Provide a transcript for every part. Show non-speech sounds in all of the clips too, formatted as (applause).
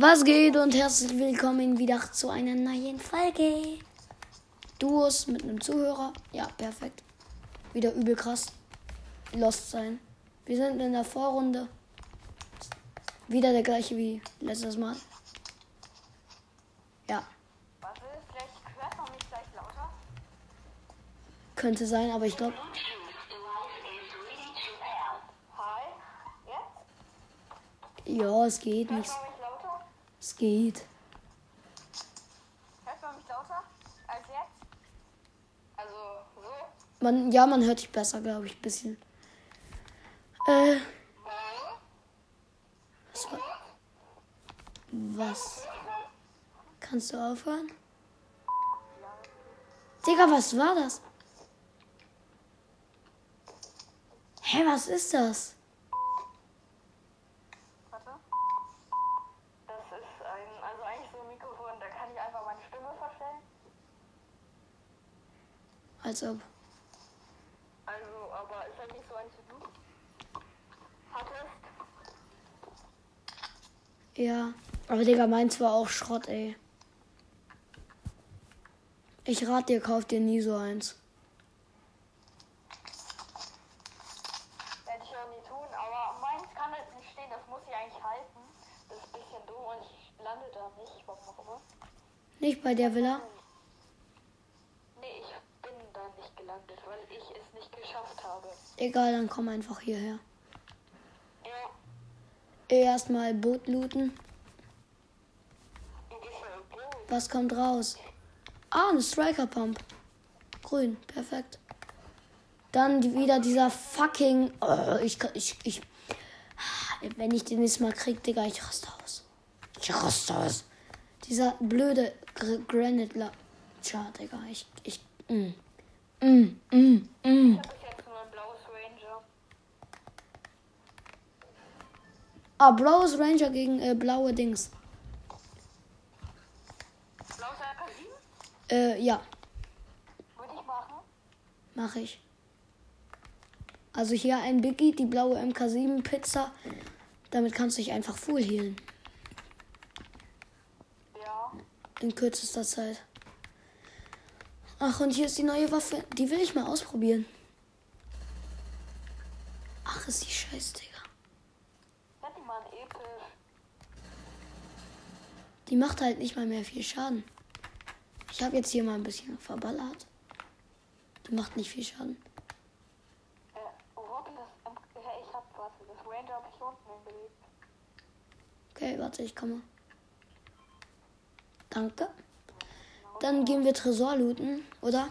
Was geht und herzlich willkommen wieder zu einer neuen Folge. Duos mit einem Zuhörer. Ja, perfekt. Wieder übel krass. Lost sein. Wir sind in der Vorrunde. Wieder der gleiche wie letztes Mal. Ja, könnte sein, aber ich glaube, ja, es geht nicht. Es geht. Hört man mich lauter als jetzt? Also so? Man, ja, man hört dich besser, glaube ich, ein bisschen. Äh. Was war. Was? Kannst du aufhören? Digga, was war das? Hä, was ist das? Warte. Das ist ein, also eigentlich so ein Mikrofon, da kann ich einfach meine Stimme verstellen. Als ob. Also, aber ist halt nicht so wie du. Hattest? Ja. Aber Digga, meins war auch Schrott, ey. Ich rate dir, kauf dir nie so eins. Werde ich auch nie tun, aber meins kann halt nicht stehen, das muss ich eigentlich halten. Das ist ein bisschen dumm und ich lande da nicht, warum auch immer. Nicht bei der Villa? Nee, ich bin da nicht gelandet, weil ich es nicht geschafft habe. Egal, dann komm einfach hierher. Ja, Erstmal Boot looten. Was kommt raus? Ah, eine Striker Pump. Grün, perfekt. Dann wieder dieser fucking. Oh, ich, kann- ich, ich. Wenn ich den nächstes Mal krieg, Digga, ich raste aus. Ich raste aus. Dieser blöde Gr Granite Launcher, Digga. Ich. ich mm. Mm, mm, mm. Ah, blaues Ranger gegen äh, blaue Dings. Blaues AK7? Äh, ja, Würde ich machen. mache ich. Also hier ein Biggie, die blaue MK7 Pizza. Damit kannst du dich einfach full healen. Ja. In kürzester Zeit. Ach, und hier ist die neue Waffe. Die will ich mal ausprobieren. Ach, ist die scheiße, Digga. Die macht halt nicht mal mehr viel Schaden. Ich habe jetzt hier mal ein bisschen verballert. Die macht nicht viel Schaden. Okay, warte, ich komme. Danke. Dann gehen wir Tresor looten, oder?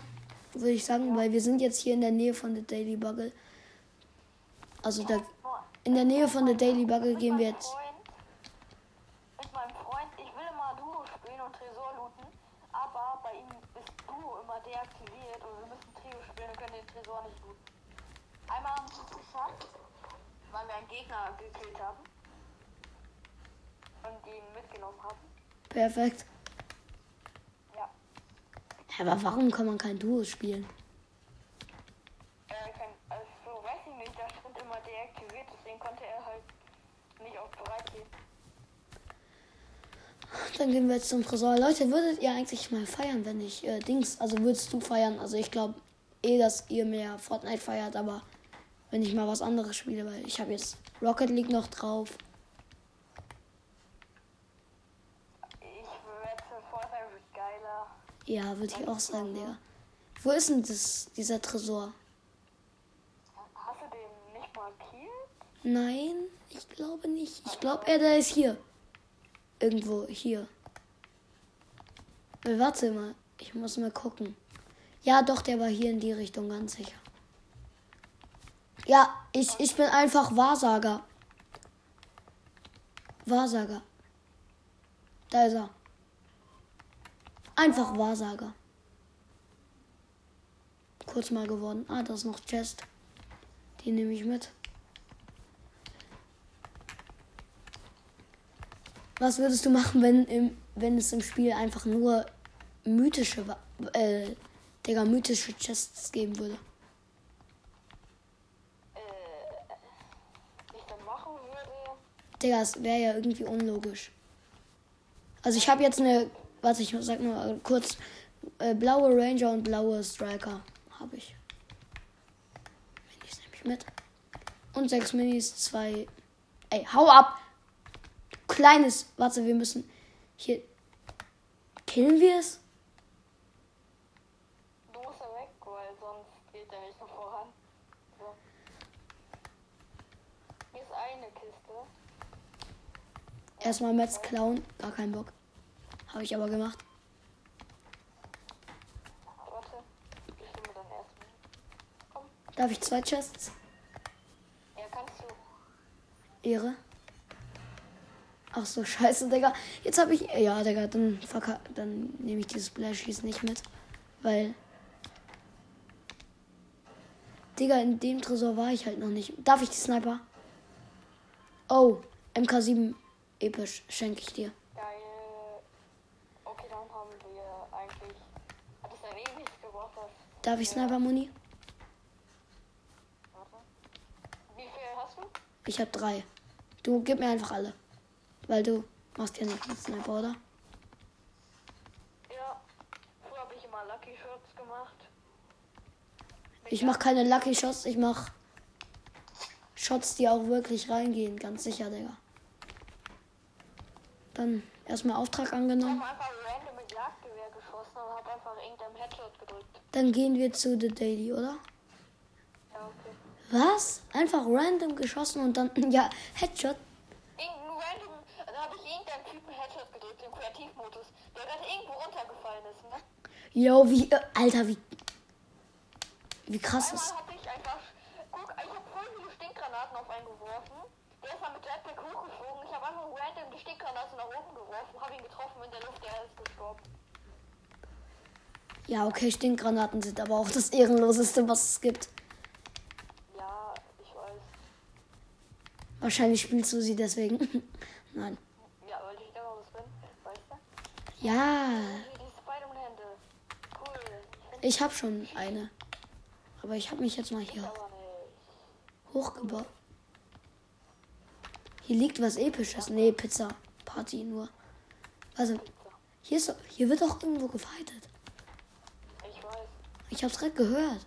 Würde ich sagen, weil wir sind jetzt hier in der Nähe von der Daily Bugle. Also da, in der Nähe von der Daily Bugle gehen wir jetzt. Mit meinem Freund, ich will immer Duo spielen und Tresor looten, aber bei ihm ist Duo immer deaktiviert und wir müssen Trio spielen und können den Tresor nicht looten. Einmal haben wir es geschafft, weil wir einen Gegner gekillt haben und ihn mitgenommen haben. Perfekt. Aber warum kann man kein Duo spielen? Äh, kein, also weiß ich nicht, da stand immer deaktiviert, deswegen konnte er halt nicht auf bereit gehen. Dann gehen wir jetzt zum Tresor. Leute, würdet ihr eigentlich mal feiern, wenn ich äh, Dings, also würdest du feiern? Also ich glaube eh, dass ihr mehr Fortnite feiert, aber wenn ich mal was anderes spiele, weil ich habe jetzt Rocket League noch drauf. Ich wette, Fortnite wird geiler. Ja, würde ich auch sagen, Digga. Wo ist denn das, dieser Tresor? Hast du den nicht markiert? Nein, ich glaube nicht. Ich glaube, er der ist hier. Irgendwo hier. Äh, Warte mal, ich muss mal gucken. Ja, doch, der war hier in die Richtung, ganz sicher. Ja, ich, ich bin einfach Wahrsager. Wahrsager. Da ist er. Einfach Wahrsager. Kurz mal geworden. Ah, da ist noch Chest. Die nehme ich mit. Was würdest du machen, wenn, im, wenn es im Spiel einfach nur mythische, äh, Digga, mythische Chests geben würde? Äh, würde. Digga, es wäre ja irgendwie unlogisch. Also ich habe jetzt eine, warte, ich sag mal kurz, äh, blaue Ranger und blaue Striker habe ich. Minis nehme ich mit. Und sechs Minis, zwei. Ey, hau ab! Kleines, warte, wir müssen hier. Killen wir es? Du musst ja weg, weil sonst geht der nicht noch voran. So. Hier ist eine Kiste. Erstmal Metz klauen, gar keinen Bock. Habe ich aber gemacht. Warte. Ich nehme dann erstmal. Komm. Darf ich zwei Chests? Ja, kannst du. Ehre. Ach so, scheiße, Digga. Jetzt habe ich. Ja, Digga, dann, verka dann nehme ich dieses Splashies nicht mit. Weil. Digga, in dem Tresor war ich halt noch nicht. Darf ich die Sniper? Oh, MK7 episch, schenke ich dir. Geil. Okay, dann haben wir eigentlich. Hat es dann eh nichts gebraucht, das. Darf ich Sniper Muni? Warte. Wie viel hast du? Ich habe drei. Du gib mir einfach alle. Weil du machst ja nicht mit Sniper, oder? Ja. Früher habe ich immer Lucky Shots gemacht. Ich mach keine Lucky Shots, ich mach Shots, die auch wirklich reingehen, ganz sicher, Digga. Dann erstmal Auftrag angenommen. habe einfach random mit Jagdgewehr geschossen und habe einfach irgendeinem Headshot gedrückt. Dann gehen wir zu The Daily, oder? Ja, okay. Was? Einfach random geschossen und dann, (laughs) ja, Headshot. Irgendein random, da habe ich irgendeinem Typen Headshot gedrückt im Kreativmodus, der gerade irgendwo runtergefallen ist, ne? Yo, wie, äh, Alter, wie, wie krass ist. Einmal ich einfach, guck, ich habe voll viele Stinkgranaten auf einen geworfen. Der ist dann mit Jetpack hochgeflogen. Ich habe einfach random die Stinkgranate nach oben geworfen, habe ihn getroffen in der Luft, der ist gestorben. Ja, okay, Stinkgranaten sind aber auch das Ehrenloseste, was es gibt. Ja, ich weiß. Wahrscheinlich spielst du sie deswegen. (laughs) Nein. Ja, weil ich immer was bin, weißt du? Ja. Cool. ich habe schon eine. Aber ich habe mich jetzt mal hier hochgebaut. Hier liegt was Episches. Nee, Pizza. Party nur. Also, hier, ist, hier wird auch irgendwo gefightet. Ich hab's gerade gehört.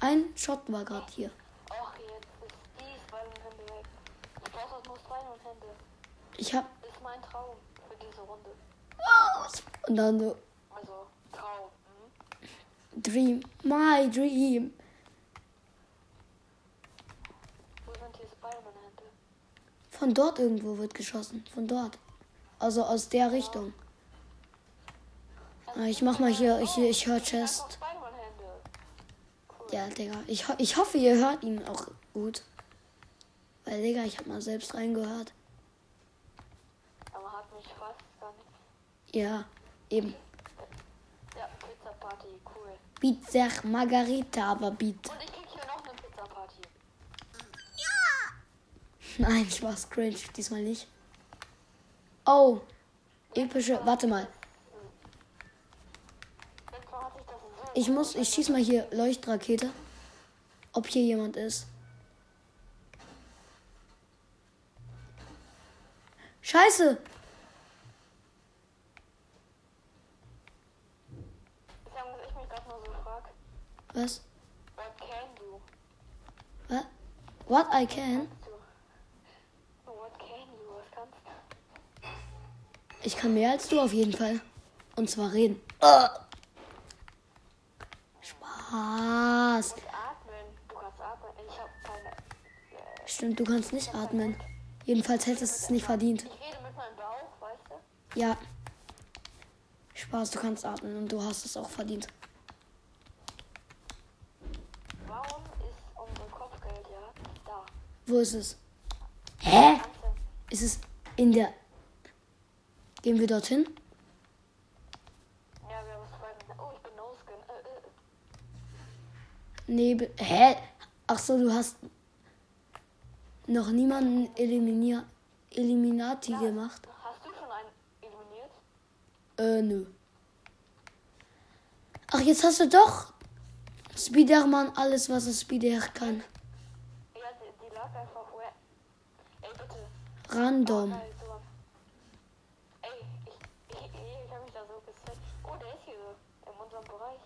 Ein Shot war gerade hier. Ach, jetzt ist die Spider-Man-Hände weg. Ich brauche nur Spider-Man-Hände. Ich hab. Das ist mein Traum für diese Runde. Und dann so. Also, Traum. Hm? Dream. My dream. Wo sind die Spider-Man-Hände? Von dort irgendwo wird geschossen. Von dort. Also aus der Richtung. Ah, Ich mach mal hier. Ich, ich höre Chest. Ja, Digga. Ich, ho ich hoffe, ihr hört ihn auch gut. Weil, Digga, ich hab mal selbst reingehört. Aber hat mich fast gar nicht. Ja, eben. Ja, Pizza Party, cool. Pizza Margarita, aber bitte. Und ich krieg hier noch eine Pizza Party. (laughs) Nein, ich war cringe. Diesmal nicht. Oh. Epische. Warte mal. Letztes Mal hatte ich muss. Ich schieß mal hier Leuchtrakete. Ob hier jemand ist. Scheiße! Was ich mich gerade nur so frag. Was? What can you? What? What I can? Du. What can you? Was kannst du? Ich kann mehr als du auf jeden Fall. Und zwar reden. Uh. Spaß. Du musst atmen. Du kannst atmen. Ich hab keine. Äh, Stimmt, du kannst nicht atmen. Jedenfalls hättest du es nicht verdient. Ich rede mit meinem Bauch, weißt du? Ja. Spaß, du kannst atmen und du hast es auch verdient. Warum ist unsere Kopfgeldjagd da? Wo ist es? Hä? Ist es in der. Gehen wir dorthin? Ja, wir haben zwei. Oh, ich bin No-Skin. Äh, äh. Nee, be- hä? Ach so, du hast noch niemanden eliminier Eliminati gemacht? Hast du schon einen eliminiert? Äh, nö. Ach, jetzt hast du doch Spiderman alles, was es Spider kann. Ja, die, die lag einfach. Ey, bitte. Random. Geil, so. Ey, ich, ich habe mich da so gesetzt. Oh, der ist hier in unserem Bereich.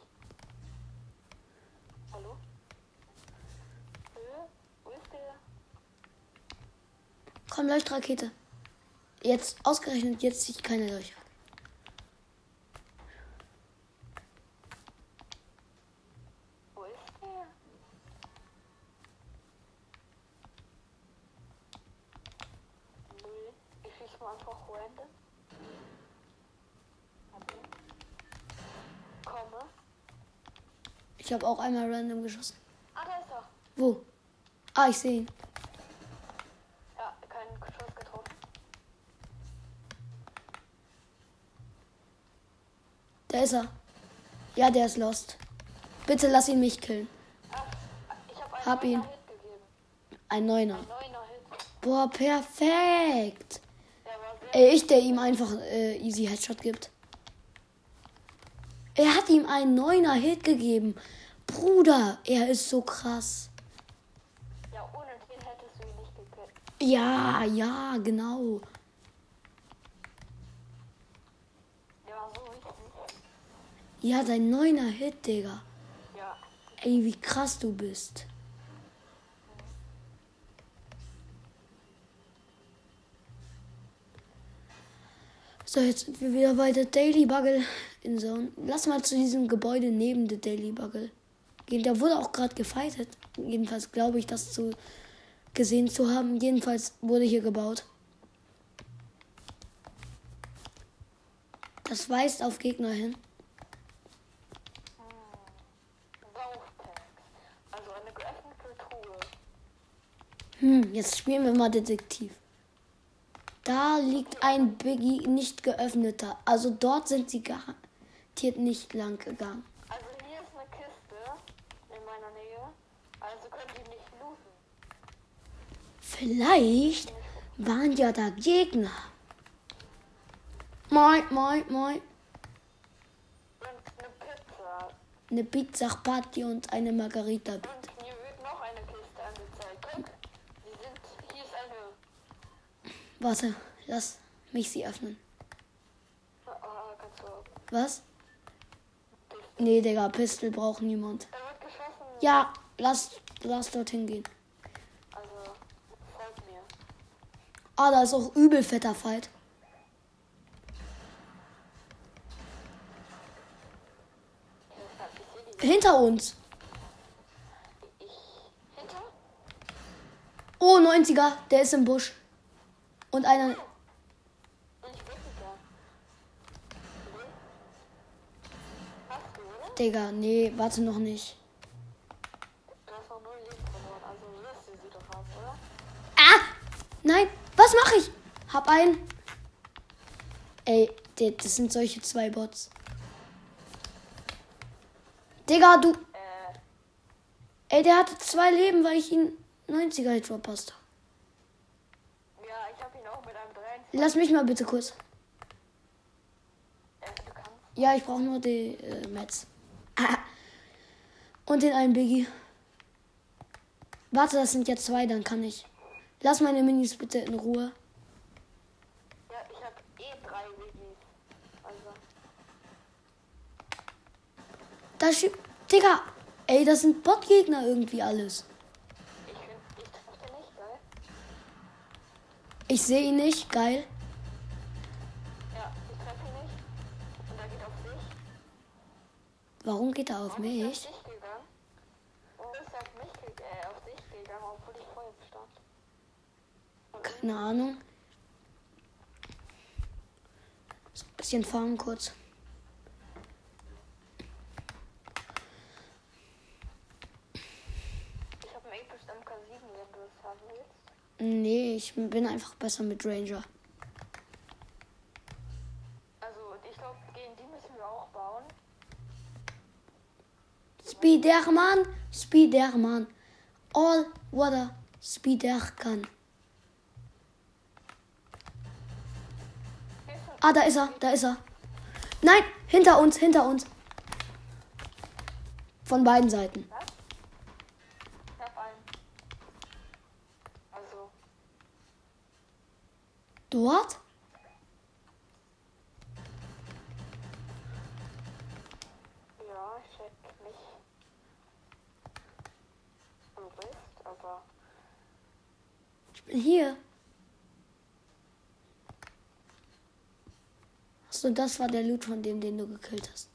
Hallo? Höhe? Wo ist der? Komm, Leuchtrakete. Jetzt, ausgerechnet, jetzt ziehe ich keine Löcher. Wo ist der? Null. Ich schieß mal einfach random. Warte. Komme. Ich habe auch einmal random geschossen. Ah, da ist er. Wo? Ah, ich sehe ihn. Ja, kein Schuss getroffen. Da ist er. Ja, der ist lost. Bitte lass ihn mich killen. Ah, ich habe einen Hab ihn. Neuner Hit gegeben. Ein Neuner. Ein neuner Hit. Boah, perfekt. Der Ey, ich, der ihm einfach äh, easy Headshot gibt. Er hat ihm einen Neuner Hit gegeben. Bruder, er ist so krass. Ja, ohne den hättest du ihn nicht gekillt. Ja, ja, genau. Der war so wichtig. Ja, dein neuner Hit, Digga. Ja. Ey, wie krass du bist. So, jetzt sind wir wieder bei der Daily Bugle in Zone. Lass mal zu diesem Gebäude neben der Daily Bugle gehen. Da wurde auch gerade gefightet. Jedenfalls glaube ich, das zu gesehen zu haben. Jedenfalls wurde hier gebaut. Das weist auf Gegner hin. Saufpacks. Also. Hm, jetzt spielen wir mal Detektiv. Da liegt ein Biggie nicht geöffneter. Also dort sind sie garantiert nicht lang gegangen. Also hier ist eine Kiste in meiner Nähe. Also könnt ihr nicht looten. Vielleicht waren ja da Gegner. Moin, moin, moin. Und eine Pizza. Eine Pizza Party und eine Margarita. Und hier wird noch eine Kiste angezeigt. Guck. Sie sind. Hier ist eine. Warte, lass mich sie öffnen. Ah, kannst du. Was? Nee, Digga, Pistol braucht niemand. Da wird geschossen. Ja, lass, lass dorthin gehen. Also, folgt mir. Ah, da ist auch übel fetter Fight. Hinter uns. Ich. Hinter? Oh, 90er, der ist im Busch. Und einer. Digga, nee, warte noch nicht. Ah! Nein, was mache ich? Hab einen. Ey, das sind solche zwei Bots. Digga, du. Ey, der hatte zwei Leben, weil ich ihn 90er Hit verpasst habe. Ja, ich hab ihn auch mit einem 3. Lass mich mal bitte kurz. Äh. Ja, ich brauche nur die äh, Mets. Ah. Und den einen Biggie. Warte, das sind ja zwei, dann kann ich. Lass meine Minis bitte in Ruhe. Ja, ich hab eh drei Wiggies. Also. Da schiebt. Digga! Ey, das sind Botgegner irgendwie alles. Ich find. Ich treff den nicht, geil. Ich sehe ihn nicht. Geil. Ja, ich treff ihn nicht. Und er geht auf dich. Warum geht er auf Warum ist er auf mich? dich gegangen? Warum ist er auf mich äh, auf dich gegangen, obwohl ich vor ihm stand? Keine Ahnung. So ein bisschen fahren kurz. ich hab einen Apex MK7, wenn du es haben willst. Nee, ich bin einfach besser mit Ranger. Also, ich glaube, gegen die müssen wir auch bauen. Spiderman, Spiderman. All water Spider kann. Hier ist ein Ah, da ist er, da ist er. Nein, hinter uns, hinter uns. Von beiden Seiten. Was? Dort? Ja, ich hätte mich am aber. Ich bin hier. Achso, das war der Loot von dem, den du gekillt hast.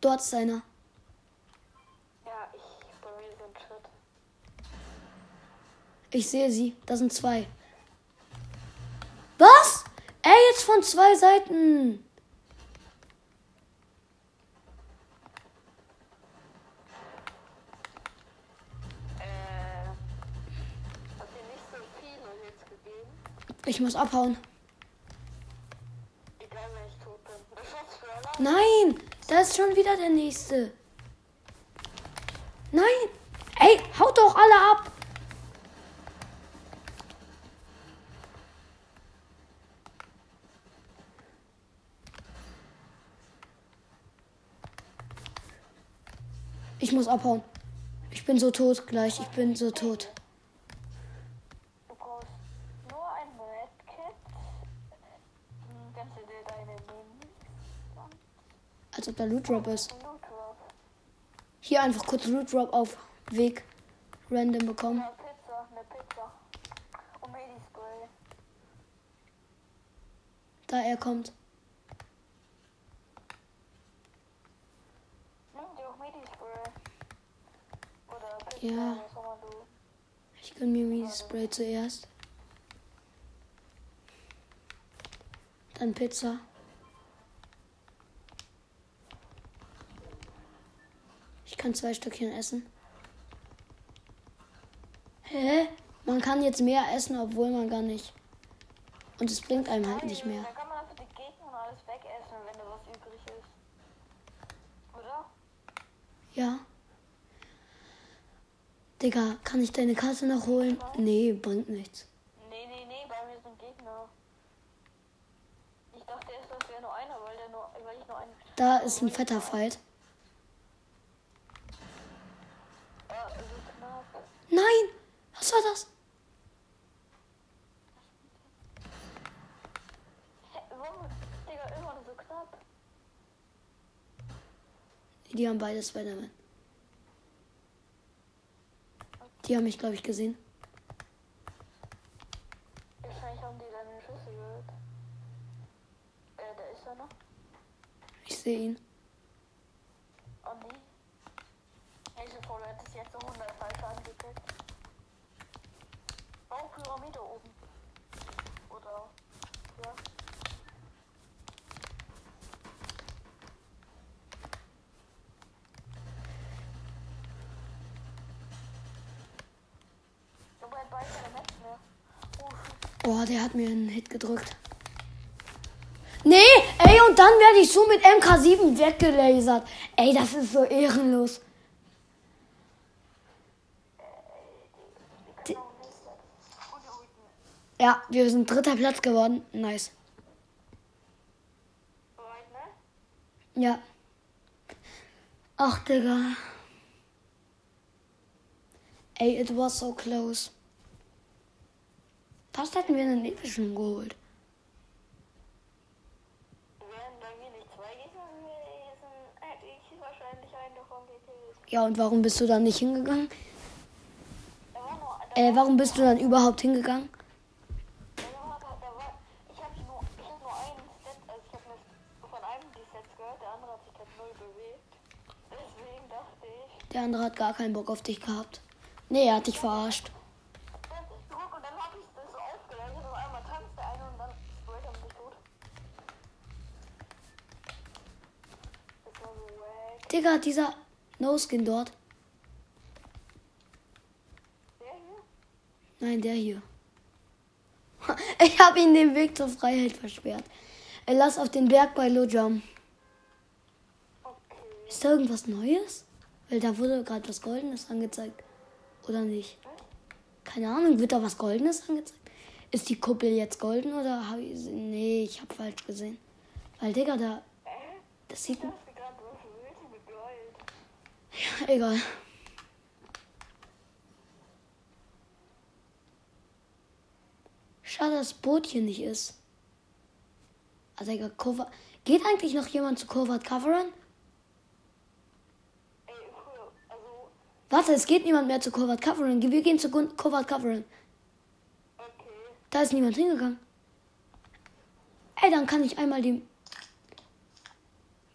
Dort ist einer. Ja, ich bin so einen Schritt. Ich sehe sie. Da sind zwei. Was? Ey, jetzt von zwei Seiten. Ich muss abhauen. Nein, da ist schon wieder der nächste. Nein. Ey, haut doch alle ab. Muss abhauen. Ich bin so tot gleich. Ich bin so tot. Du brauchst nur ein Medkit. Kannst du dir deine nehmen? Als ob da Loot Drop ist. Hier einfach kurz Loot Drop auf Weg random bekommen. Eine Pizza, eine Pizza. Und Medispray. Da er kommt. Nimm dir auch Medispray. Oder Pizza, Ja. Ich gönn mir Mini Spray zuerst. Dann Pizza. Ich kann zwei Stückchen essen. Hä? Man kann jetzt mehr essen, obwohl man gar nicht. Und es bringt einem halt nicht mehr. Dann kann man einfach die Gegner und alles wegessen, wenn da was übrig ist. Oder? Ja. Digga, kann ich deine Karte noch holen? Nee, bringt nichts. Nee, nee, nee, bei mir sind Gegner. Ich dachte erst, das wäre nur einer, weil, der nur, weil ich nur einen. Da ist ein fetter Fight. Nein! Was war das? Die haben beide Spider-Man. Die haben mich, glaube ich, gesehen. Wahrscheinlich haben die deine Schüsse gehört. Äh, da ist er noch. Ich sehe ihn. Andi. Diese Folge hat es jetzt so 100 falsch angeklickt. Oh, Pyramide oben. Oder. Ja. Aber er hat beide keine Netz mehr. Oh, shit. Oh, der hat mir einen Hit gedrückt. Nee, ey, und dann werde ich so mit MK7 weggelasert. Ey, das ist so ehrenlos. Die. Ja, wir sind dritter Platz geworden. Nice. Ja. Ach, Digga. Ey, it was so close. Fast hätten wir einen epischen geholt. Ja, und warum bist du dann nicht hingegangen? Äh, war, warum bist du dann überhaupt hingegangen? Der andere hat gar keinen Bock auf dich gehabt. Nee, er hat dich verarscht. dann guck und dann habe ich das so aufgeleitet und auf einmal tanzt der eine und dann sprayt er mich tot. Das war so wack. Digga, dieser No-Skin dort. Der hier? Nein, der hier. (laughs) Ich habe ihm den Weg zur Freiheit versperrt. Äh, Lass auf den Berg bei Lojam. Okay. Ist da irgendwas Neues? Weil da wurde gerade was Goldenes angezeigt. Oder nicht? Keine Ahnung, wird da was Goldenes angezeigt? Ist die Kuppel jetzt golden oder habe ich sie? Nee, ich habe falsch gesehen. Weil, Digga, da. Das sieht. Ich dachte gerade, was willst du mit Gold? Ja, egal. Schade, dass das Boot hier nicht ist. Also, Digga, Cover. Geht eigentlich noch jemand zu Covert? Ey, früher, also, Warte, es geht niemand mehr zu Covert Coveren. Wir gehen zu Covert Coveren. okay. Da ist niemand hingegangen. Ey, dann kann ich einmal den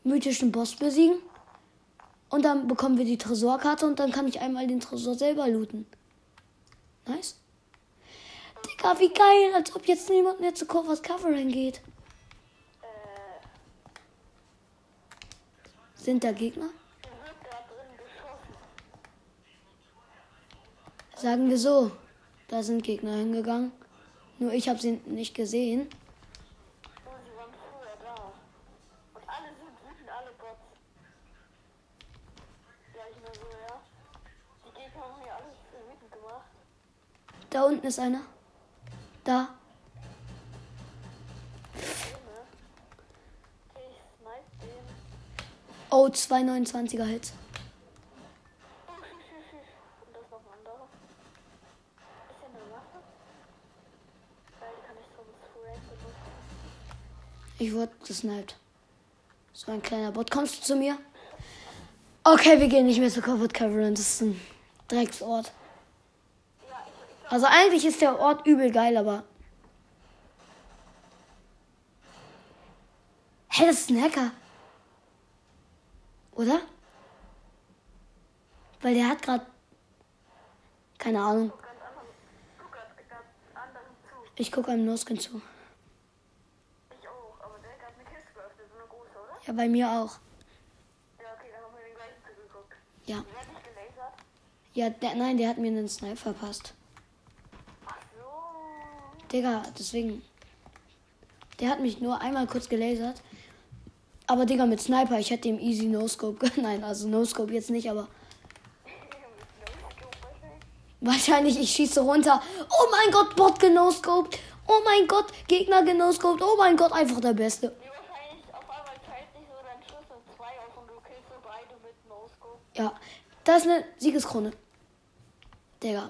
mythischen Boss besiegen. Und dann bekommen wir die Tresorkarte und dann kann ich einmal den Tresor selber looten. Nice. Digga, wie geil, als ob jetzt niemand mehr zu Covers Covering geht. Sind da Gegner? Sagen wir so, da sind Gegner hingegangen. Nur ich habe sie nicht gesehen. Oh, sie waren früher da. Und alle sind wütend, alle Bots. Ja, ich nur so, ja. Die Gegner haben mir alles wütend gemacht. Da unten ist einer. Da. Oh, 229er Hits. Ich wurde gesniped. So ein kleiner Bot. Kommst du zu mir? Okay, wir gehen nicht mehr zu Covered Cavern. Das ist ein Drecksort. Also eigentlich ist der Ort übel geil, aber. Hä, das ist ein Hacker. Oder? Weil der hat gerade. Keine Ahnung. Ich gucke einem No-Skin zu. Ich auch, aber der hat eine Kiste geöffnet, so eine große, oder? Ja, bei mir auch. Ja, okay, dann haben wir den gleichen zugeguckt. Ja. Der hat nicht gelasert. Ja, der, nein, der hat mir einen Snipe verpasst. Digga, deswegen. Der hat mich nur einmal kurz gelasert. Aber Digga, mit Sniper, ich hätte ihm easy No-Scope. (laughs) Nein, also No-Scope jetzt nicht, aber wahrscheinlich ich schieße runter. Oh mein Gott, Bot genoscoped. Oh mein Gott, Gegner genoscoped. Oh mein Gott, einfach der Beste. Ja, das ist eine Siegeskrone. Digga.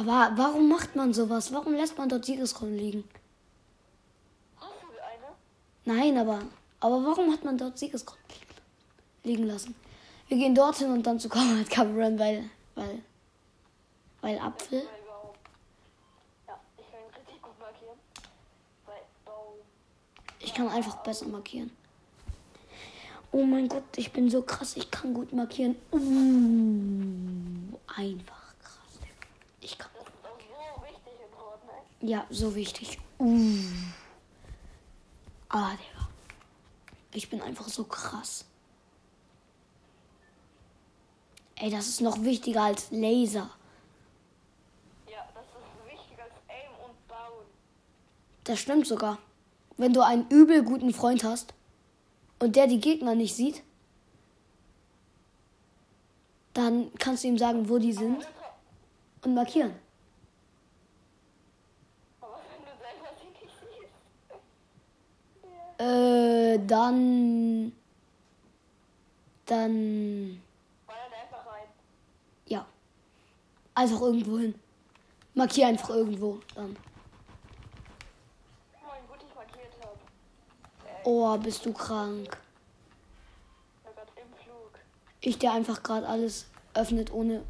Aber warum macht man sowas? Warum lässt man dort Siegeskronen liegen? Nein, aber, aber warum hat man dort Siegeskronen liegen lassen? Wir gehen dorthin und dann zu Comrade Cameron, weil, weil, weil Apfel. Weil. Ja, ich kann ihn richtig gut markieren. Weil Baum. Ich kann einfach besser markieren. Oh mein Gott, ich bin so krass, ich kann gut markieren. Uh, einfach. Ich kann. Das ist auch so wichtig in Fortnite. Ja, so wichtig. Uh. Ah, Digga. Ich bin einfach so krass. Ey, das ist noch wichtiger als Laser. Ja, das ist wichtiger als Aim und Bauen. Das stimmt sogar. Wenn du einen übel guten Freund hast und der die Gegner nicht sieht, dann kannst du ihm sagen, wo die sind und markieren. Siehst. Äh, dann. Dann. Ja. Einfach irgendwo hin. Markier einfach irgendwo dann. Habe. Oh, bist du krank. Ich der einfach gerade alles öffnet, ohne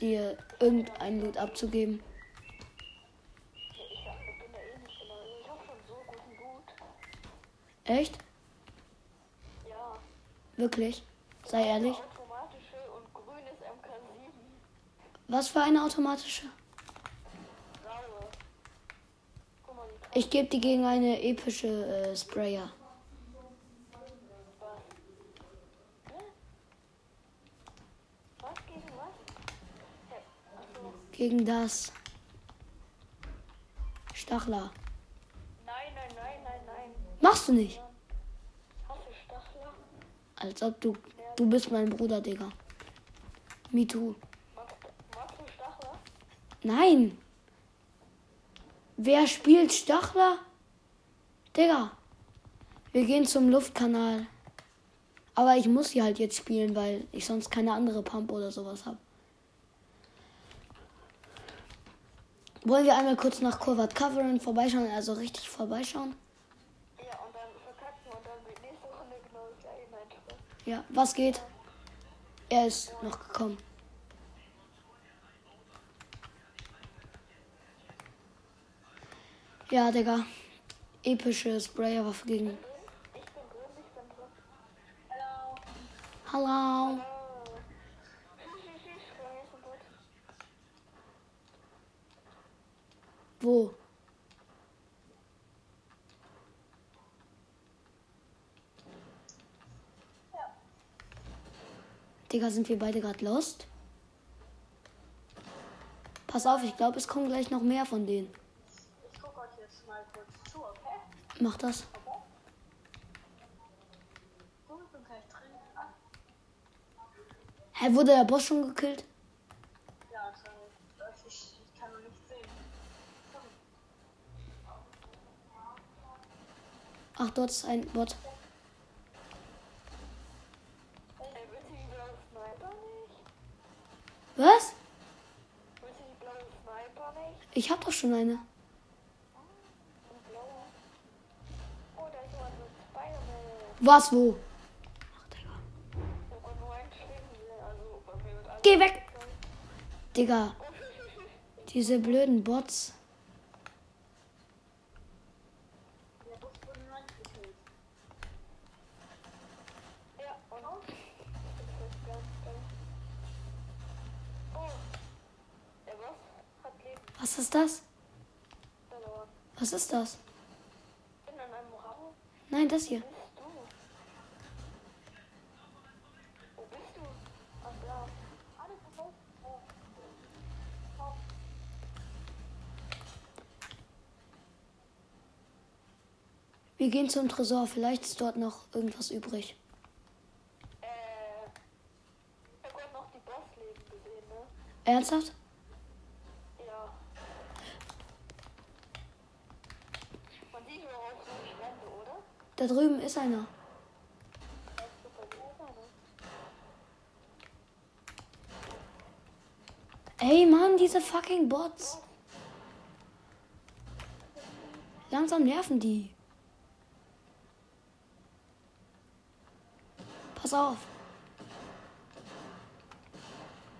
dir irgendein Loot abzugeben. Echt? Ja. Wirklich? Sei ehrlich. Automatische und grünes MK7. Was für eine automatische? Ich gebe die gegen eine epische äh, Sprayer. Was? Hä? Was gegen was? Hä? Achso. Gegen das Stachler. Nein, nein, nein, nein, nein. Machst du nicht? Stachler? Als ob du. Du bist mein Bruder, Digga. Me too. Magst, magst du Stachler? Nein. Wer spielt Stachler? Digga. Wir gehen zum Luftkanal. Aber ich muss sie halt jetzt spielen, weil ich sonst keine andere Pump oder sowas habe. Wollen wir einmal kurz nach Covert Covering vorbeischauen, also richtig vorbeischauen? Ja, und dann verkacken und dann wird nächste Runde genau das gleiche. Ja, was geht? Er ist noch gekommen. Ja, Digga. Epische Sprayerwaffe gegen. Ich bin drin, ich bin drin. Hallo. Hallo. Oh. Tschüss, tschüss, tschüss. Komm, jetzt ein Bot. Wo? Digga, sind wir beide gerade lost? Pass auf, ich glaube, es kommen gleich noch mehr von denen. Ich gucke euch jetzt mal kurz zu, okay? Mach das. Ah, Hä, wurde der Boss schon gekillt? ja, anscheinend. Das Ich, ich kann noch nichts sehen. Sorry. Ach, dort ist ein Bot. Was? Ich hab doch schon eine. Was, wo? Ach, Digga. Geh weg! Digga, diese blöden Bots. Der Bus wurde nur gekillt. Ja, und? Das ist ganz geil. Oh. Der Boss hat Leben Was ist das? verloren. Was ist das? Bin an einem Raum. Nein, das hier. Bist du? Wo bist du? Ach da. Alles vorbei. Wir gehen zum Tresor. Vielleicht ist dort noch irgendwas übrig. Äh. Ich hab noch die Bossleben gesehen, ne? Ernsthaft? Ja. Man sieht nur auch so Strände, oder? Da drüben ist einer. Ey, Mann, diese fucking Bots. Langsam nerven die. Pass auf.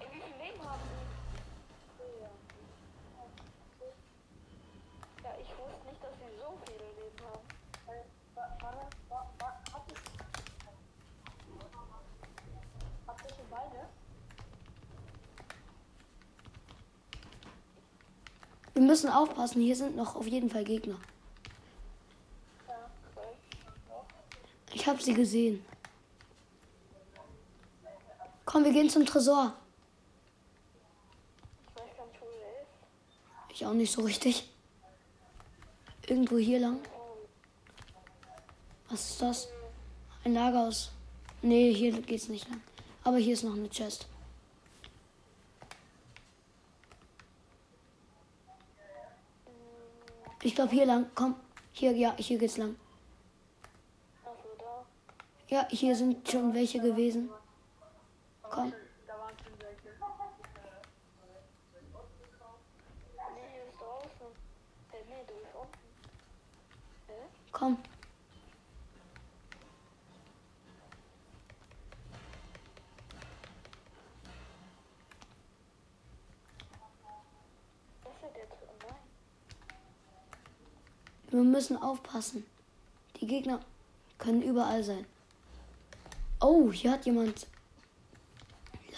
Ey, wie viel Leben haben die? Ja, ich wusste nicht, dass sie so viele Leben haben. Weil, wa- warte, wa- wa- habt ihr- Habt ihr schon beide? Wir müssen aufpassen. Hier sind noch auf jeden Fall Gegner. Ich habe sie gesehen. Komm, wir gehen zum Tresor. Ich auch nicht so richtig. Irgendwo hier lang. Was ist das? Ein Lager aus. Nee, hier geht's nicht lang. Aber hier ist noch eine Chest. Ich glaube hier lang. Komm. Hier, ja, hier geht's lang. Ja, hier sind schon welche gewesen. Komm. Da waren schon welche. Nee, hier ist draußen. Äh, nee, du bist unten. Hä? Komm. Was ist der drin? Nein. Wir müssen aufpassen. Die Gegner können überall sein. Oh, hier hat jemand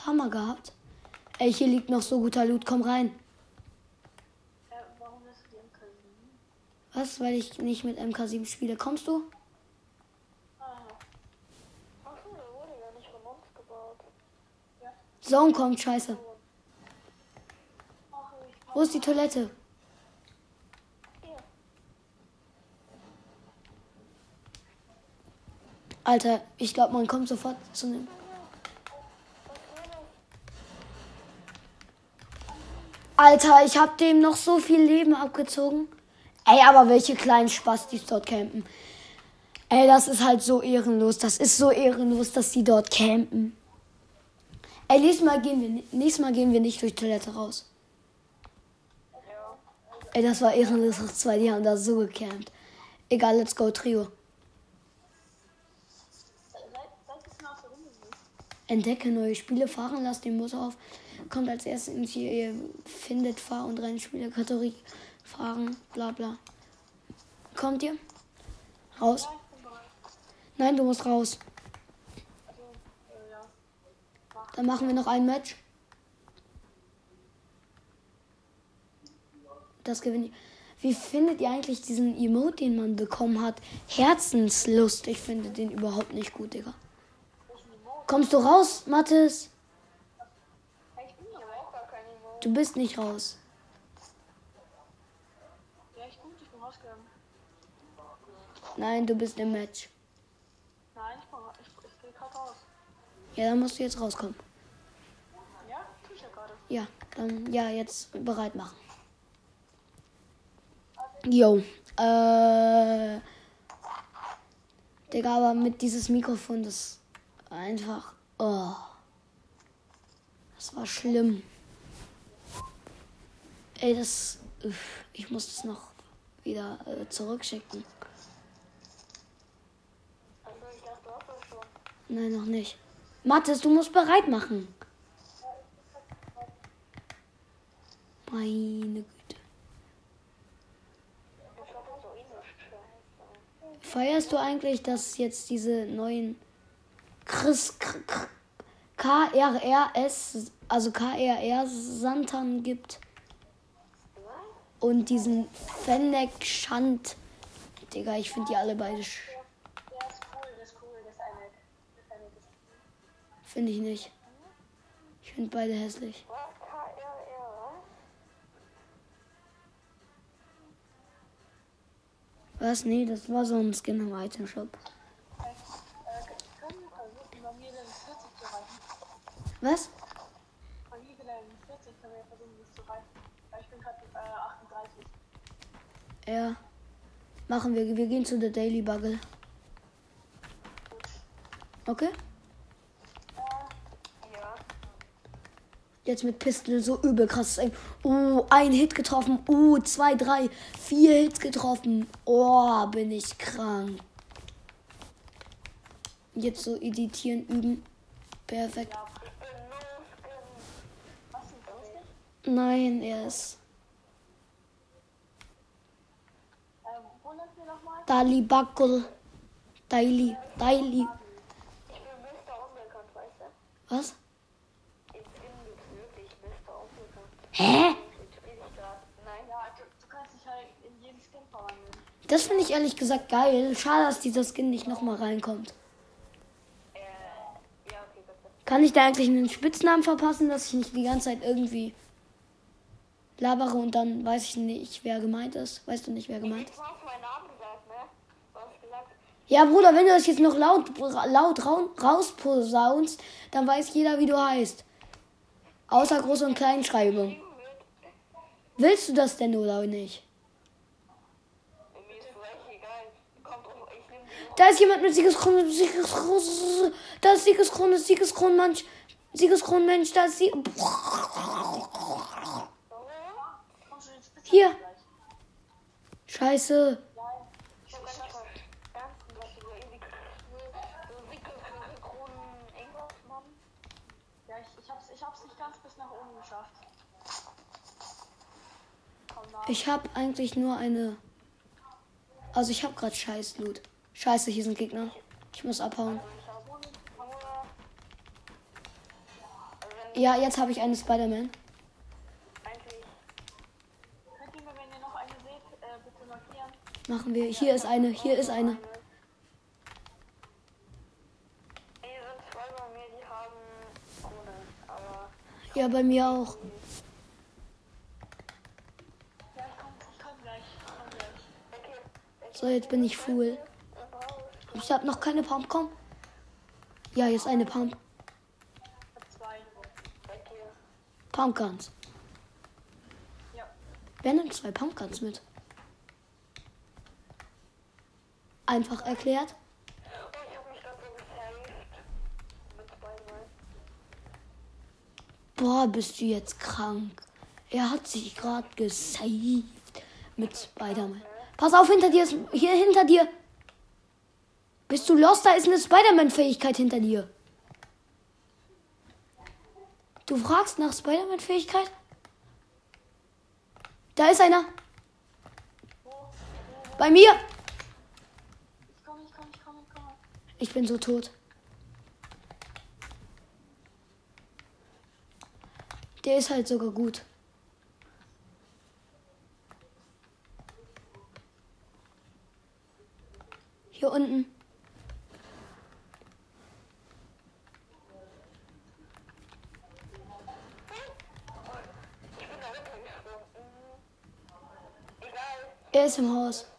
Lama gehabt. Ey, hier liegt noch so guter Loot. Komm rein. Äh, warum lässt du die MK7? Was? Weil ich nicht mit MK7 spiele. Kommst du? Zone kommt, scheiße. Wo ist die Toilette? Alter, ich glaube, man kommt sofort zu einem. Alter, ich hab dem noch so viel Leben abgezogen. Ey, aber welche kleinen Spastis dort campen. Ey, das ist halt so ehrenlos. Das ist so ehrenlos, dass die dort campen. Ey, nächstes Mal gehen wir, nächstes Mal gehen wir nicht durch Toilette raus. Ey, das war ehrenlos 2, die haben da so gecampt. Egal, let's go, Trio. Entdecke neue Spiele, fahren, lass den Bus auf. Kommt als erstes in die, ihr findet Fahr- und Rennspiele, Kategorie, fahren, bla bla. Kommt ihr? Raus? Nein, du musst raus. Dann machen wir noch ein Match. Das gewinnt. ihr. Wie findet ihr eigentlich diesen Emote, den man bekommen hat? Herzenslust. Ich finde den überhaupt nicht gut, Digga. Kommst du raus, Mathis? Ich bin hier auch gar kein Emote. Du bist nicht raus. Ja, ich gut, ich bin rausgegangen. Nein, du bist im Match. Nein, ich bin ich, ich gehe gerade raus. Ja, dann musst du jetzt rauskommen. Ja, tue ich ja gerade. Ja, dann, ja, jetzt bereit machen. Jo, äh. Digga, aber mit dieses Mikrofon, das einfach. Oh. Das war schlimm. Ey, das. Ich muss das noch wieder äh, zurückschicken. Also, ich dachte, du hast das schon. Nein, noch nicht. Mathis, du musst bereit machen. Meine Güte. Feierst du eigentlich, dass jetzt diese neuen Chris KRRS, also KRR Santern gibt und diesen Fennec Schand? Digga, ich finde die alle beide. sch- Finde ich nicht. Ich finde beide hässlich. Was? Nee, das war so ein Skin im Item Shop. Äh, können wir versuchen, bei mir Level 40 zu erreichen? Was? Mir Level 40 können wir versuchen, das zu erreichen. Weil ich bin gerade äh, 38. Ja. Machen wir. Wir gehen zu der Daily Buggle. Okay? Ja. Jetzt mit Pistol so übel krass. Oh, ein Hit getroffen. Oh, zwei, drei, vier Hits getroffen. Oh, bin ich krank. Jetzt so editieren üben. Perfekt. Ja, ich bin nur Skin. Was ist das? Nein, er ist? Dali Buggle. Daily. Daily. Was? Hä? Das finde ich ehrlich gesagt geil. Schade, dass dieser Skin nicht nochmal reinkommt. Kann ich da eigentlich einen Spitznamen verpassen, dass ich nicht die ganze Zeit irgendwie labere und dann weiß ich nicht, wer gemeint ist? Weißt du nicht, wer gemeint ist? Ja, Bruder, wenn du das jetzt noch laut, laut rau- rausposaunst, dann weiß jeder, wie du heißt. Außer Groß- und Kleinschreibung. Willst du das denn oder nicht? Da ist jemand mit Siegeskrone, Siegeskrone, da ist Siegeskrone, Siegeskronmensch, Siegeskronmensch, da ist sie. Kommst du jetzt bitte Hier. Scheiße. Ich habe eigentlich nur eine. Also ich habe gerade Scheiß Loot. Scheiße, hier sind Gegner. Ich muss abhauen. Nur Ja, jetzt habe ich eine Spider-Man. eigentlich. Könnt ihr mir, wenn ihr noch eine seht, äh, bitte markieren? Machen wir. Hier ist eine. Hier ist eine. Ja, bei mir auch. So, jetzt bin ich full. Ich habe noch keine Pump. Komm. Ja, jetzt eine Pump. Hab. Pumpguns. Wer nimmt zwei Pumpguns mit? Einfach erklärt. Oh, ich hab mich gerade so gesaved. Mit zweimal. Boah, bist du jetzt krank. Er hat sich gerade gesaved. mit Spider-Man. Pass auf, hinter dir ist. Hier hinter dir. Bist du lost? Da ist eine Spider-Man-Fähigkeit hinter dir. Du fragst nach Spider-Man-Fähigkeit? Da ist einer. Bei mir. Ich komme, ich komme, ich komme, ich komme. Ich bin so tot. Der ist halt sogar gut. Hier unten. Er ist im Haus.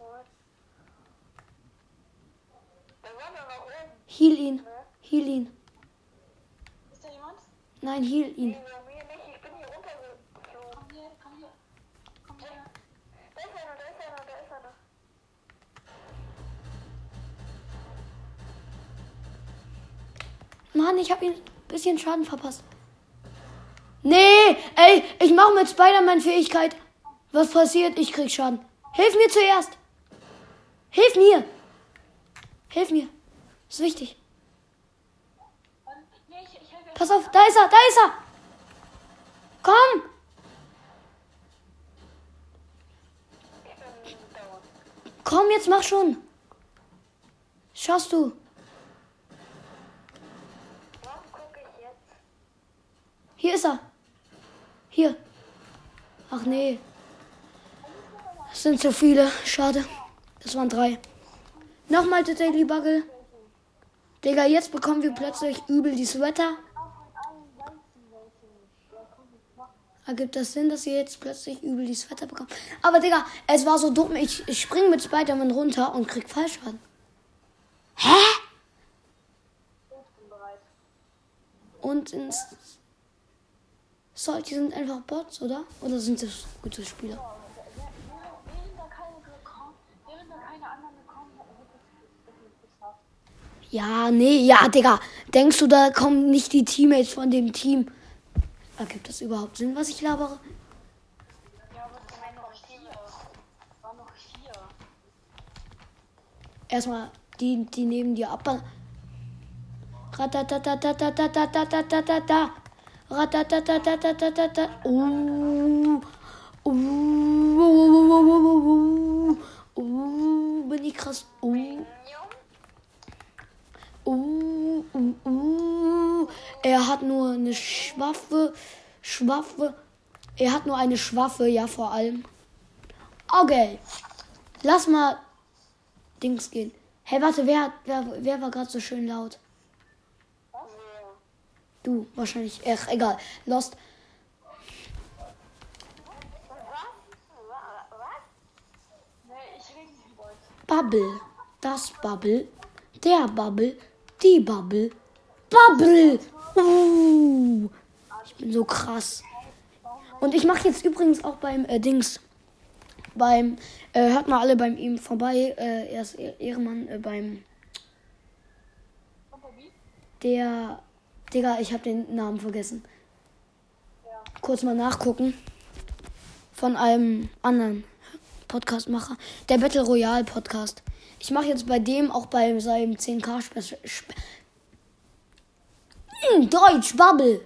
Schaden verpasst. Nee, ey, ich mache mit Spider-Man-Fähigkeit. Was passiert? Ich krieg Schaden. Hilf mir zuerst. Hilf mir. Hilf mir. Ist wichtig. Pass auf, da ist er, da ist er. Komm. Komm, jetzt mach schon. Schaffst du. Hier ist er. Hier. Ach nee. Es sind zu viele. Schade. Das waren drei. Nochmal der Daily Bugle. Digga, jetzt bekommen wir plötzlich übel die Sweater. Ergibt das Sinn, dass ihr jetzt plötzlich übel die Sweater bekommt? Aber Digga, es war so dumm. Ich, ich spring mit Spider-Man runter und krieg Fallschaden. Hä? Und ins. So, die sind einfach Bots, oder? Oder sind das gute Spieler? Ja, nee, ja, Digga. Denkst du, da kommen nicht die Teammates von dem Team? Ergibt das überhaupt Sinn, was ich labere? Ja, aber es waren noch vier. Waren noch vier. Erstmal die, die neben dir ab. Ratatatatatatatatatatata. Oh. Bin ich krass. Oh. Oh. Oh. Oh. Er hat nur eine Schwaffe. Schwaffe. Er hat nur eine Schwaffe, ja, vor allem. Okay. Lass mal Dings gehen. Hey, warte, wer, wer, wer war gerade so schön laut? Du, wahrscheinlich. Ach, egal. Lost. Bubble. Das Bubble. Der Bubble. Die Bubble. Bubble. Uh. Ich bin so krass. Und ich mache jetzt übrigens auch beim äh, Dings. Beim. Äh, hört mal alle beim ihm vorbei. Äh, er ist Eh- Ehrenmann äh, beim. Der. Digga, ich habe den Namen vergessen. Kurz mal nachgucken. Von einem anderen Podcastmacher. Der Battle Royale Podcast. Ich mache jetzt bei dem auch bei seinem 10k Special. Spe hm, Deutsch, Bubble.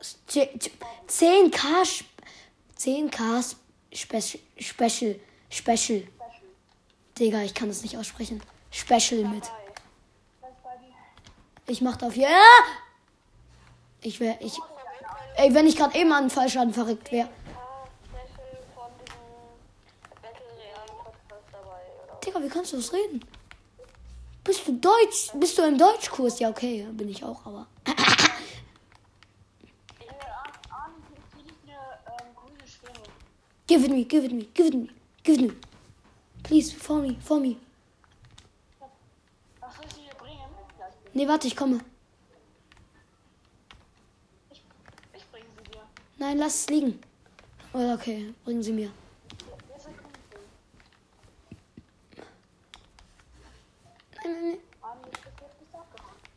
Z- z- 10k. Sp- 10k Special. Special. Special. Digga, ich kann das nicht aussprechen. Special mit. Das ist bei dir. Ich mach auf hier. Ich wäre. Ich. Ey, wenn ich gerade eben an den Fallschaden verrückt wäre. Digga, wie kannst du das reden? Bist du Deutsch? Bist du im Deutschkurs? Ja, okay, bin ich auch, aber. (clears throat) Give it me, give it me, give it me, give it me. Please, for me, for me. Was soll ich dir bringen? Ja, ich, Nee, warte, ich komme. ich, ich bringe sie dir. Nein, lass es liegen. Oh, okay, bringen Sie mir. Soll ich bringen.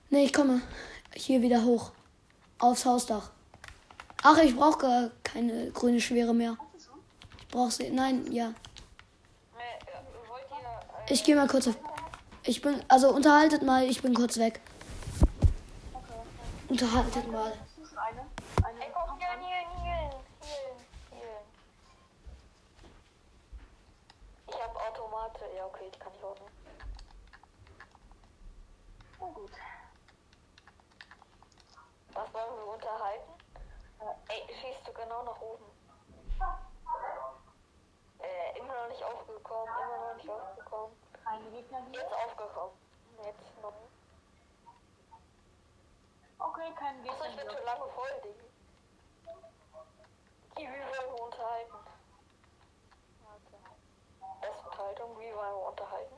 Nee, ich komme. Hier wieder hoch. Aufs Hausdach. Ach, ich brauche gar keine grüne Schwere mehr. Schon? Brauchst du. Nein, ja. Äh. Äh, Ich gehe mal kurz auf. Ich bin. Also unterhaltet mal, ich bin kurz weg. Unterhaltet mal. Eine. Eine. ey, komm, hier, hier, hier, hier, hier. Ich hab Automate. Ja, okay, die kann ich ordnen. Oh, gut. Was wollen wir unterhalten? Ey, schießt du genau nach oben. Äh, immer noch nicht aufgekommen, immer noch nicht aufgekommen. Keine Gegner hier. Jetzt aufgekommen. Jetzt noch. Okay, kein Achso, Gegner ich bin schon lange voll, Digga. Wie wollen wir unterhalten? Erste Unterhaltung, wie wollen wir unterhalten?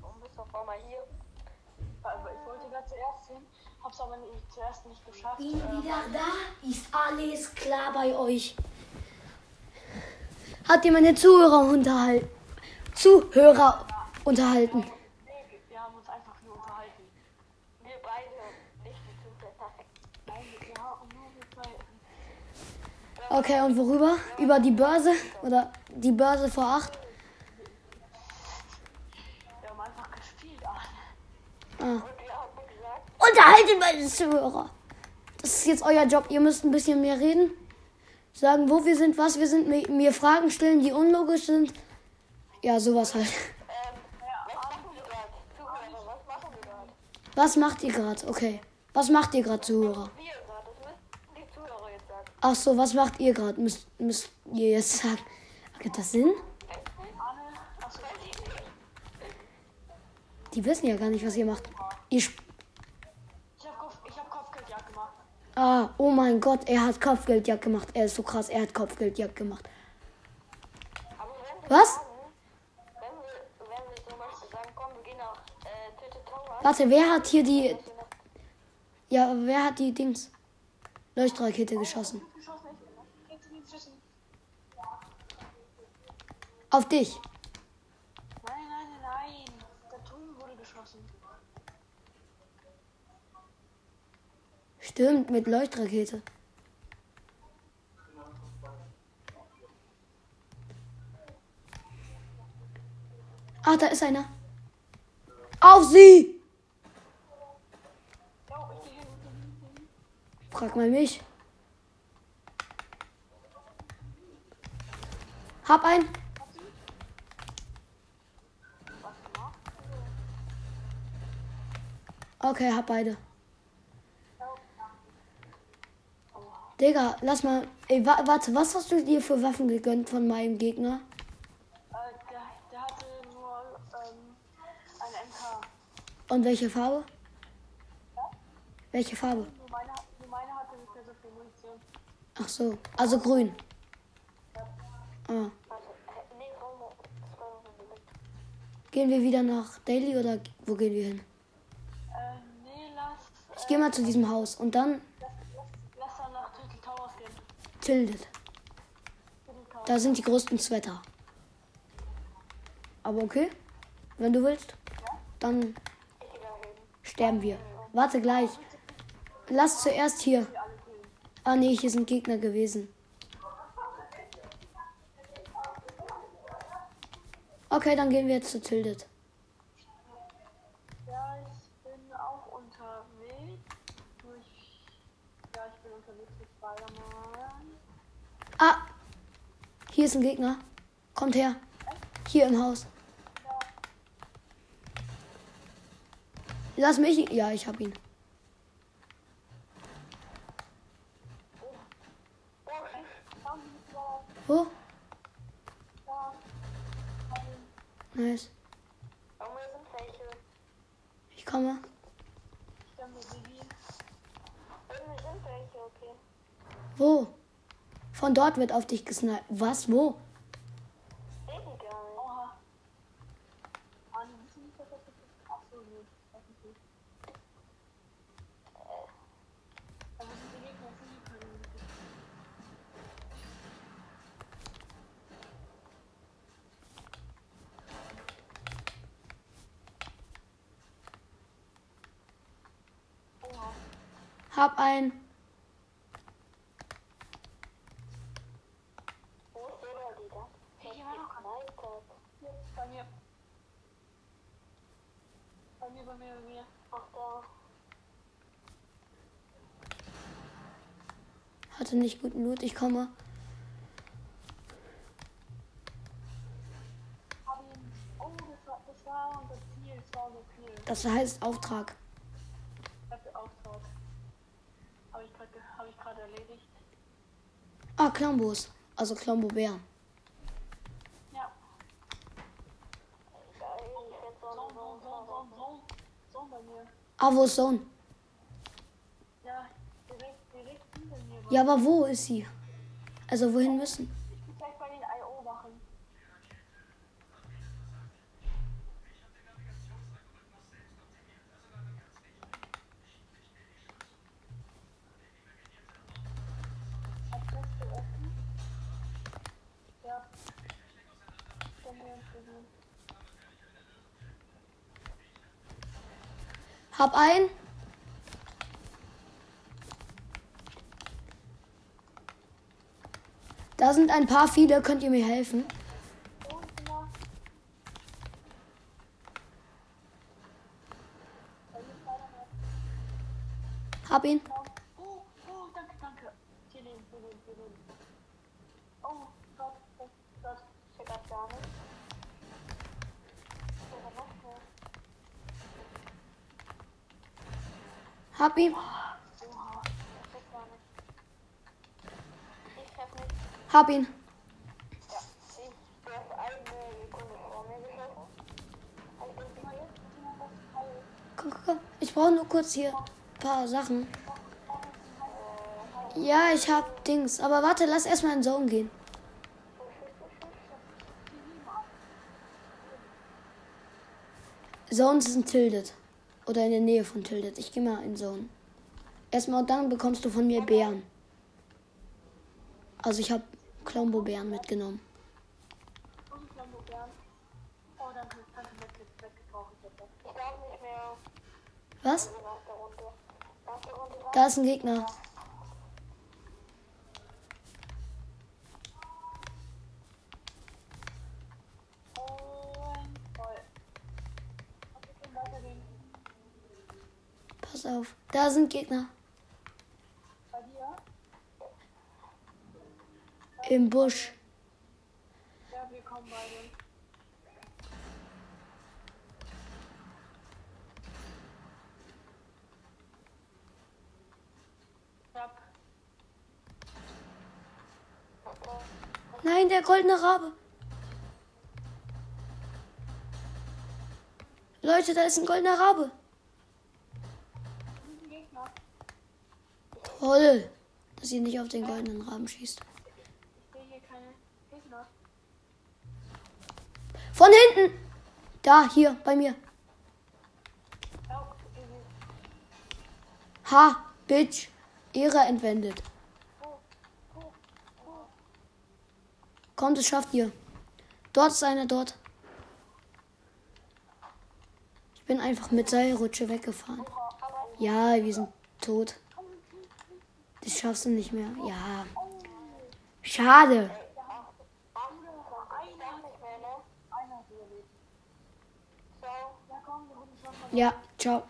Warum bist du auf einmal hier? Ich wollte gerade zuerst hin, hab's aber nicht, zuerst nicht geschafft. Bin Ähm, wieder da. Ist alles klar bei euch? Habt ihr meine Zuhörer unterhalten? Zuhörer unterhalten. nee, wir haben uns einfach nur unterhalten. Wir beide, nicht. Nein, ja, und nur wir zwei. Okay, und worüber? Über die Börse? Oder die Börse vor acht? Wir haben einfach gespielt, Arne. Ah. Unterhaltet meine Zuhörer. Das ist jetzt euer Job. Ihr müsst ein bisschen mehr reden. Sagen, wo wir sind, was wir sind, mir, Fragen stellen, die unlogisch sind. Ja, sowas halt. was macht ihr gerade? Okay. Was macht ihr gerade, Zuhörer? Ach so, was macht ihr gerade? Müsst, müsst ihr jetzt sagen. Ergibt das Sinn? Die wissen ja gar nicht, was ihr macht. Ihr sp ich hab, Kopf, ich hab Kopfgeldjagd gemacht. ah, oh mein Gott, er hat Kopfgeldjagd gemacht. Er ist so krass, er hat Kopfgeldjagd gemacht. Was? sagen, wenn wir, wenn wir zum Beispiel sagen, komm, wir gehen nach äh, Tete Tower. Warte, wer hat hier die. Ja, wer hat die Dings? Leuchtrakete geschossen? Auf dich. Nein, nein, nein, nein. Der Turm wurde geschossen. Stimmt, mit Leuchtrakete. Ah, da ist einer. Auf sie! Frag mal mich. Hab gemacht? Okay, hab beide. Digga, lass mal. Ey, wa warte, was hast du dir für Waffen gegönnt von meinem Gegner? Äh, der, der hatte nur ähm, eine MK. Und welche Farbe? Welche Farbe? Nur meine, nur meine hatte nicht mehr so viel Munition. Ach so, also grün. Ah. Äh, war noch nicht. Gehen wir wieder nach Daily oder wo gehen wir hin? Äh, nee, lass, Ich gehe mal zu diesem Haus und dann lass, lass, lass dann nach Turtle Towers gehen. Tildet. Da sind die größten Sweater. Aber okay, wenn du willst, dann sterben wir. Warte gleich. Lass zuerst hier. Ah nee, hier sind Gegner gewesen. Okay, dann gehen wir jetzt zu Tildet. Ja, ich bin auch unterwegs. Durch, ja, ich bin unterwegs mit Spider-Man. Ah, hier ist ein Gegner. Kommt her. Hier im Haus. Lass mich. Ja, ich hab ihn. Oh, Wo? Nice. Ich komme. Ich kann mir Baby. Irgendwie sind welche, okay. Wo? Von dort wird auf dich gesniped. Was? Wo? Hab ein Nicht guten Loot. Ich komme. Das heißt Auftrag. Auftrag. Habe ich gerade erledigt. Ah, Klombos. Also. Ja. Zone bei mir. Ah, wo ist Zone? Ja, direkt, direkt hinter mir. Ja, aber wo ist sie? Also wohin müssen? Gleich bei den I.O. machen. Hat Da sind ein paar viele. Könnt ihr mir helfen? Hab ihn. Bin hier. Komm, komm, komm. Ich brauche nur kurz hier ein paar Sachen. Ja, ich hab Dings. Aber warte, lass erstmal in Zone gehen. Zone sind Tilted. Oder in der Nähe von Tilted. Ich geh mal in Zone. Erstmal und dann bekommst du von mir Bären. Also ich hab Klombo-Bären mitgenommen. Was? Da ist ein Gegner. Pass auf. Da sind Gegner. Bei dir? Im Busch. Ja, wir kommen beide. Nein, der goldene Rabe. Leute, da ist ein goldener Rabe. Toll, dass ihr nicht auf den goldenen Raben schießt. Ich sehe hier keine Gegner. Von hinten! Da, hier, bei mir. Ha, Bitch. Ehre entwendet. Kommt, es schafft ihr. Dort ist einer, dort. Ich bin einfach mit Seilrutsche weggefahren. Ja, wir sind tot. Das schaffst du nicht mehr. Ja. Schade. ich darf nicht mehr, ne? Einer ist überlebt. So, Ja, komm, wir wurden schon Ja, ciao.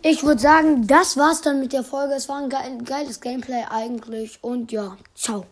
Ich würde sagen, das war's dann mit der Folge. Es war ein geil, geiles Gameplay eigentlich. Und ja, ciao.